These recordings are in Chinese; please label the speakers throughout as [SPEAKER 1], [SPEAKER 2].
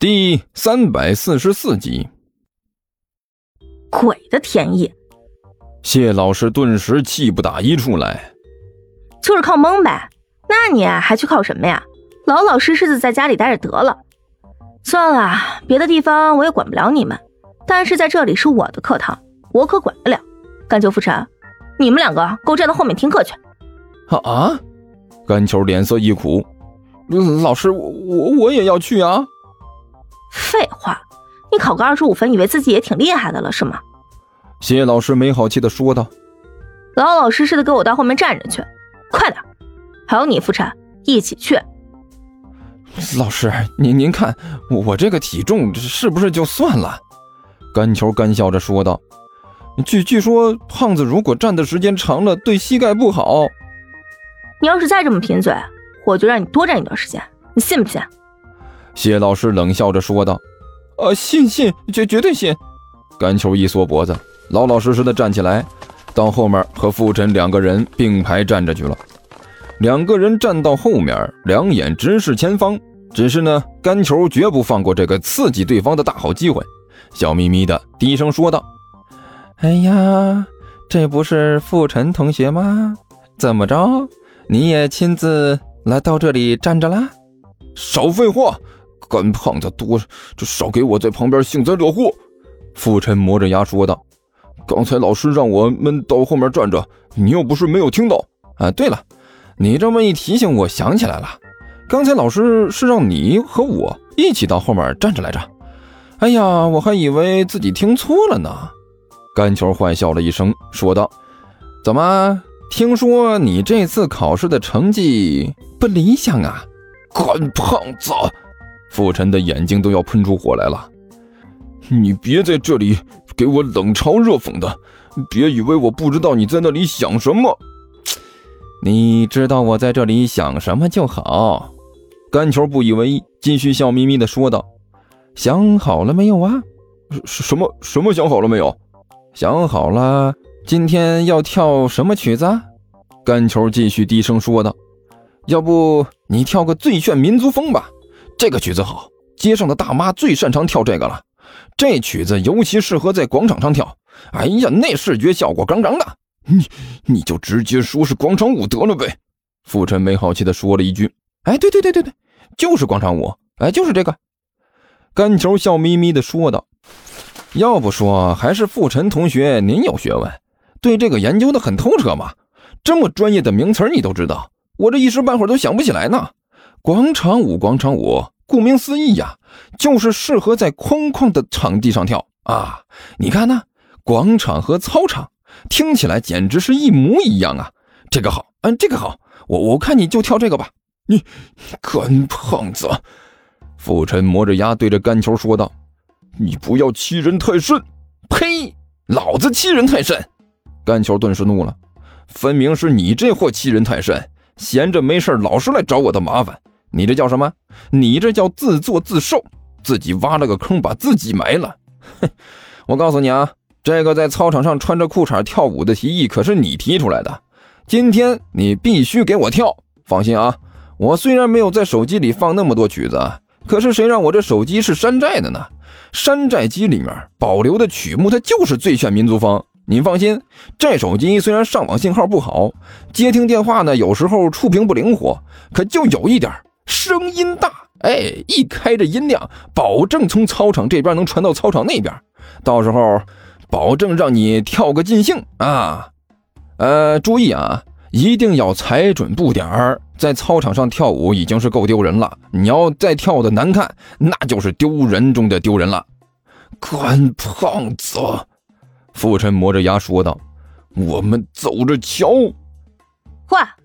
[SPEAKER 1] 第三百四十四集。
[SPEAKER 2] 鬼的天意！
[SPEAKER 1] 谢老师顿时气不打一处来，
[SPEAKER 2] 就是靠蒙呗。那你还去靠什么呀？老老实实的在家里待着得了。算了，别的地方我也管不了你们，但是在这里是我的课堂，我可管得了。甘秋、傅晨，你们两个给我站到后面听课去。
[SPEAKER 1] 啊啊！甘秋脸色一苦，老师，我我我也要去啊。
[SPEAKER 2] 废话，你考个二十五分，以为自己也挺厉害的了是吗？
[SPEAKER 1] 谢老师没好气的说道：“
[SPEAKER 2] 老老实实的给我到后面站着去，快点！还有你，傅晨，一起去。”
[SPEAKER 1] 老师，您您看我这个体重是不是就算了？甘球干笑着说道：“据据说胖子如果站的时间长了，对膝盖不好。
[SPEAKER 2] 你要是再这么贫嘴，我就让你多站一段时间，你信不信？”
[SPEAKER 1] 谢老师冷笑着说道：“啊，信信，绝绝对信。”甘球一缩脖子，老老实实的站起来，到后面和傅晨两个人并排站着去了。两个人站到后面，两眼直视前方。只是呢，甘球绝不放过这个刺激对方的大好机会，笑眯眯的低声说道：“哎呀，这不是傅晨同学吗？怎么着，你也亲自来到这里站着啦？”少废话，干胖子多，就少给我在旁边幸灾乐祸。”傅晨磨着牙说道：“刚才老师让我们到后面站着，你又不是没有听到。啊，对了。”你这么一提醒，我想起来了，刚才老师是让你和我一起到后面站着来着。哎呀，我还以为自己听错了呢。甘球坏笑了一声，说道：“怎么？听说你这次考试的成绩不理想啊？”
[SPEAKER 3] 干胖子，
[SPEAKER 1] 傅晨的眼睛都要喷出火来了。
[SPEAKER 3] 你别在这里给我冷嘲热讽的，别以为我不知道你在那里想什么。
[SPEAKER 1] 你知道我在这里想什么就好。甘球不以为意，继续笑眯眯的说道：“想好了没有啊？
[SPEAKER 3] 什么什么想好了没有？
[SPEAKER 1] 想好了，今天要跳什么曲子？”甘球继续低声说道：“要不你跳个最炫民族风吧？这个曲子好，街上的大妈最擅长跳这个了。这曲子尤其适合在广场上跳。哎呀，那视觉效果杠杠的。”
[SPEAKER 3] 你你就直接说是广场舞得了呗，
[SPEAKER 1] 傅晨没好气的说了一句：“哎，对对对对对，就是广场舞，哎，就是这个。”甘球笑眯眯的说道：“要不说还是傅晨同学您有学问，对这个研究的很透彻嘛，这么专业的名词你都知道，我这一时半会儿都想不起来呢。广场舞，广场舞，顾名思义呀，就是适合在空旷的场地上跳啊。你看呢，广场和操场。”听起来简直是一模一样啊！这个好，嗯，这个好，我我看你就跳这个吧。
[SPEAKER 3] 你干胖子！
[SPEAKER 1] 傅晨磨着牙对着甘球说道：“
[SPEAKER 3] 你不要欺人太甚！”
[SPEAKER 1] 呸！老子欺人太甚！甘球顿时怒了，分明是你这货欺人太甚，闲着没事老是来找我的麻烦。你这叫什么？你这叫自作自受，自己挖了个坑把自己埋了。哼！我告诉你啊！这个在操场上穿着裤衩跳舞的提议可是你提出来的，今天你必须给我跳。放心啊，我虽然没有在手机里放那么多曲子，可是谁让我这手机是山寨的呢？山寨机里面保留的曲目它就是最炫民族风。您放心，这手机虽然上网信号不好，接听电话呢有时候触屏不灵活，可就有一点声音大。哎，一开着音量，保证从操场这边能传到操场那边，到时候。保证让你跳个尽兴啊！呃，注意啊，一定要踩准步点儿。在操场上跳舞已经是够丢人了，你要再跳的难看，那就是丢人中的丢人了。
[SPEAKER 3] 关胖子，
[SPEAKER 1] 傅晨磨着牙说道：“
[SPEAKER 3] 我们走着瞧。”
[SPEAKER 2] 话，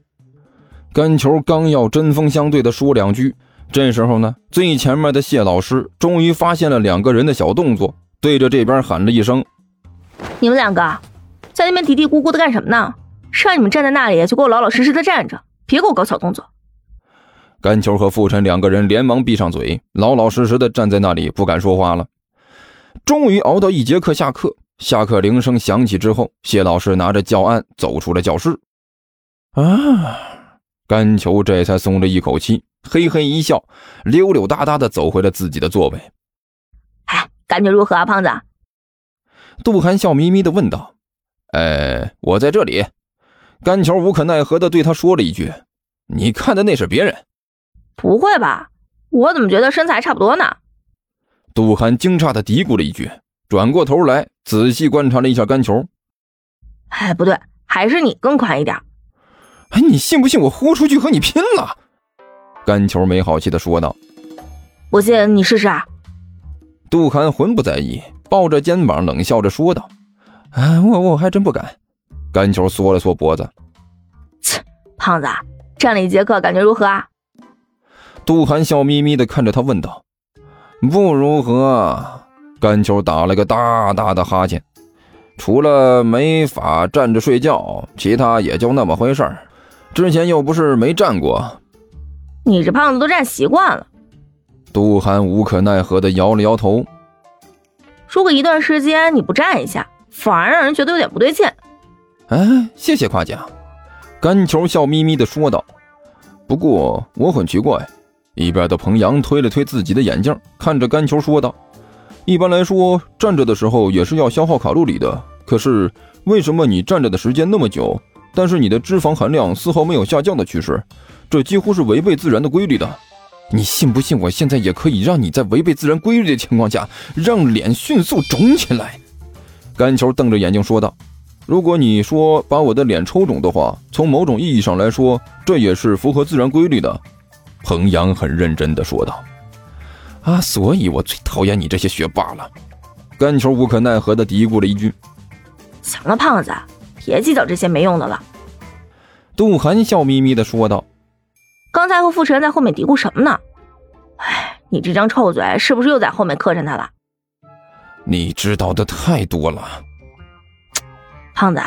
[SPEAKER 1] 甘球刚要针锋相对的说两句，这时候呢，最前面的谢老师终于发现了两个人的小动作，对着这边喊了一声。
[SPEAKER 2] 你们两个在那边嘀嘀咕咕的干什么呢？让你们站在那里就给我老老实实的站着，别给我搞小动作。
[SPEAKER 1] 甘球和傅晨两个人连忙闭上嘴，老老实实的站在那里，不敢说话了。终于熬到一节课下课，下课铃声响起之后，谢老师拿着教案走出了教室。啊，甘球这才松了一口气，嘿嘿一笑，溜溜达达的走回了自己的座位。
[SPEAKER 2] 哎，感觉如何啊，胖子？
[SPEAKER 1] 杜涵笑眯眯的问道。哎，我在这里。甘球无可奈何的对他说了一句：“你看的那是别人。”
[SPEAKER 2] 不会吧？我怎么觉得身材差不多呢？
[SPEAKER 1] 杜涵惊诧的嘀咕了一句，转过头来仔细观察了一下甘球。
[SPEAKER 2] 哎，不对，还是你更宽一点。
[SPEAKER 1] 哎，你信不信我豁出去和你拼了？甘球没好气的说道。
[SPEAKER 2] 不信你试试。啊！
[SPEAKER 1] 杜涵浑不在意，抱着肩膀冷笑着说道：“啊，我我还真不敢。”甘球缩了缩脖子，
[SPEAKER 2] 切，胖子，站了一节课，感觉如何啊？
[SPEAKER 1] 杜涵笑眯眯的看着他问道：“不如何？”甘球打了个大大的哈欠，除了没法站着睡觉，其他也就那么回事儿。之前又不是没站过。
[SPEAKER 2] 你这胖子都站习惯了。
[SPEAKER 1] 杜涵无可奈何的摇了摇头。
[SPEAKER 2] 如果一段时间你不站一下，反而让人觉得有点不对劲。
[SPEAKER 1] 哎，谢谢夸奖。甘球笑眯眯的说道。不过我很奇怪。一边的彭阳推了推自己的眼镜，看着甘球说道：“一般来说，站着的时候也是要消耗卡路里的。可是为什么你站着的时间那么久，但是你的脂肪含量丝毫没有下降的趋势？这几乎是违背自然的规律的。你信不信？我现在也可以让你在违背自然规律的情况下，让脸迅速肿起来。”甘球瞪着眼睛说道。如果你说把我的脸抽肿的话，从某种意义上来说，这也是符合自然规律的。”彭阳很认真地说道。“啊，所以我最讨厌你这些学霸了。”甘球无可奈何地嘀咕了一句。
[SPEAKER 2] “行了，胖子，别计较这些没用的了。”
[SPEAKER 1] 杜涵笑眯眯的说道。
[SPEAKER 2] “刚才和傅晨在后面嘀咕什么呢？哎，你这张臭嘴是不是又在后面磕碜他了？”“
[SPEAKER 1] 你知道的太多了。”
[SPEAKER 2] 胖子，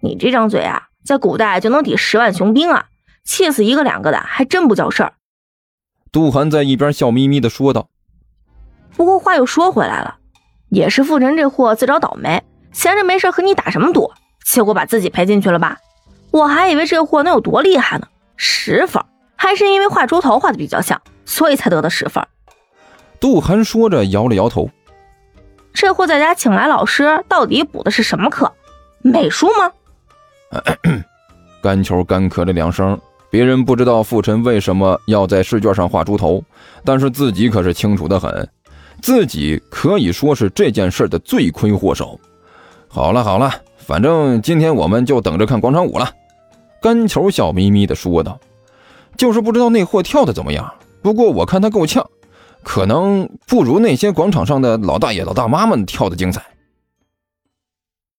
[SPEAKER 2] 你这张嘴啊，在古代就能抵十万雄兵啊！气死一个两个的，还真不叫事儿。
[SPEAKER 1] 杜涵在一边笑眯眯的说道。
[SPEAKER 2] 不过话又说回来了，也是傅晨这货自找倒霉，闲着没事和你打什么赌，结果把自己赔进去了吧？我还以为这货能有多厉害呢，十分，还是因为画猪头画的比较像，所以才得的十分。
[SPEAKER 1] 杜涵说着摇了摇头。
[SPEAKER 2] 这货在家请来老师，到底补的是什么课？美术吗？
[SPEAKER 1] 干球干咳了两声。别人不知道傅晨为什么要在试卷上画猪头，但是自己可是清楚的很，自己可以说是这件事的罪魁祸首。好了好了，反正今天我们就等着看广场舞了。甘球笑眯眯地说道：“就是不知道那货跳的怎么样，不过我看他够呛，可能不如那些广场上的老大爷老大妈们跳的精彩。”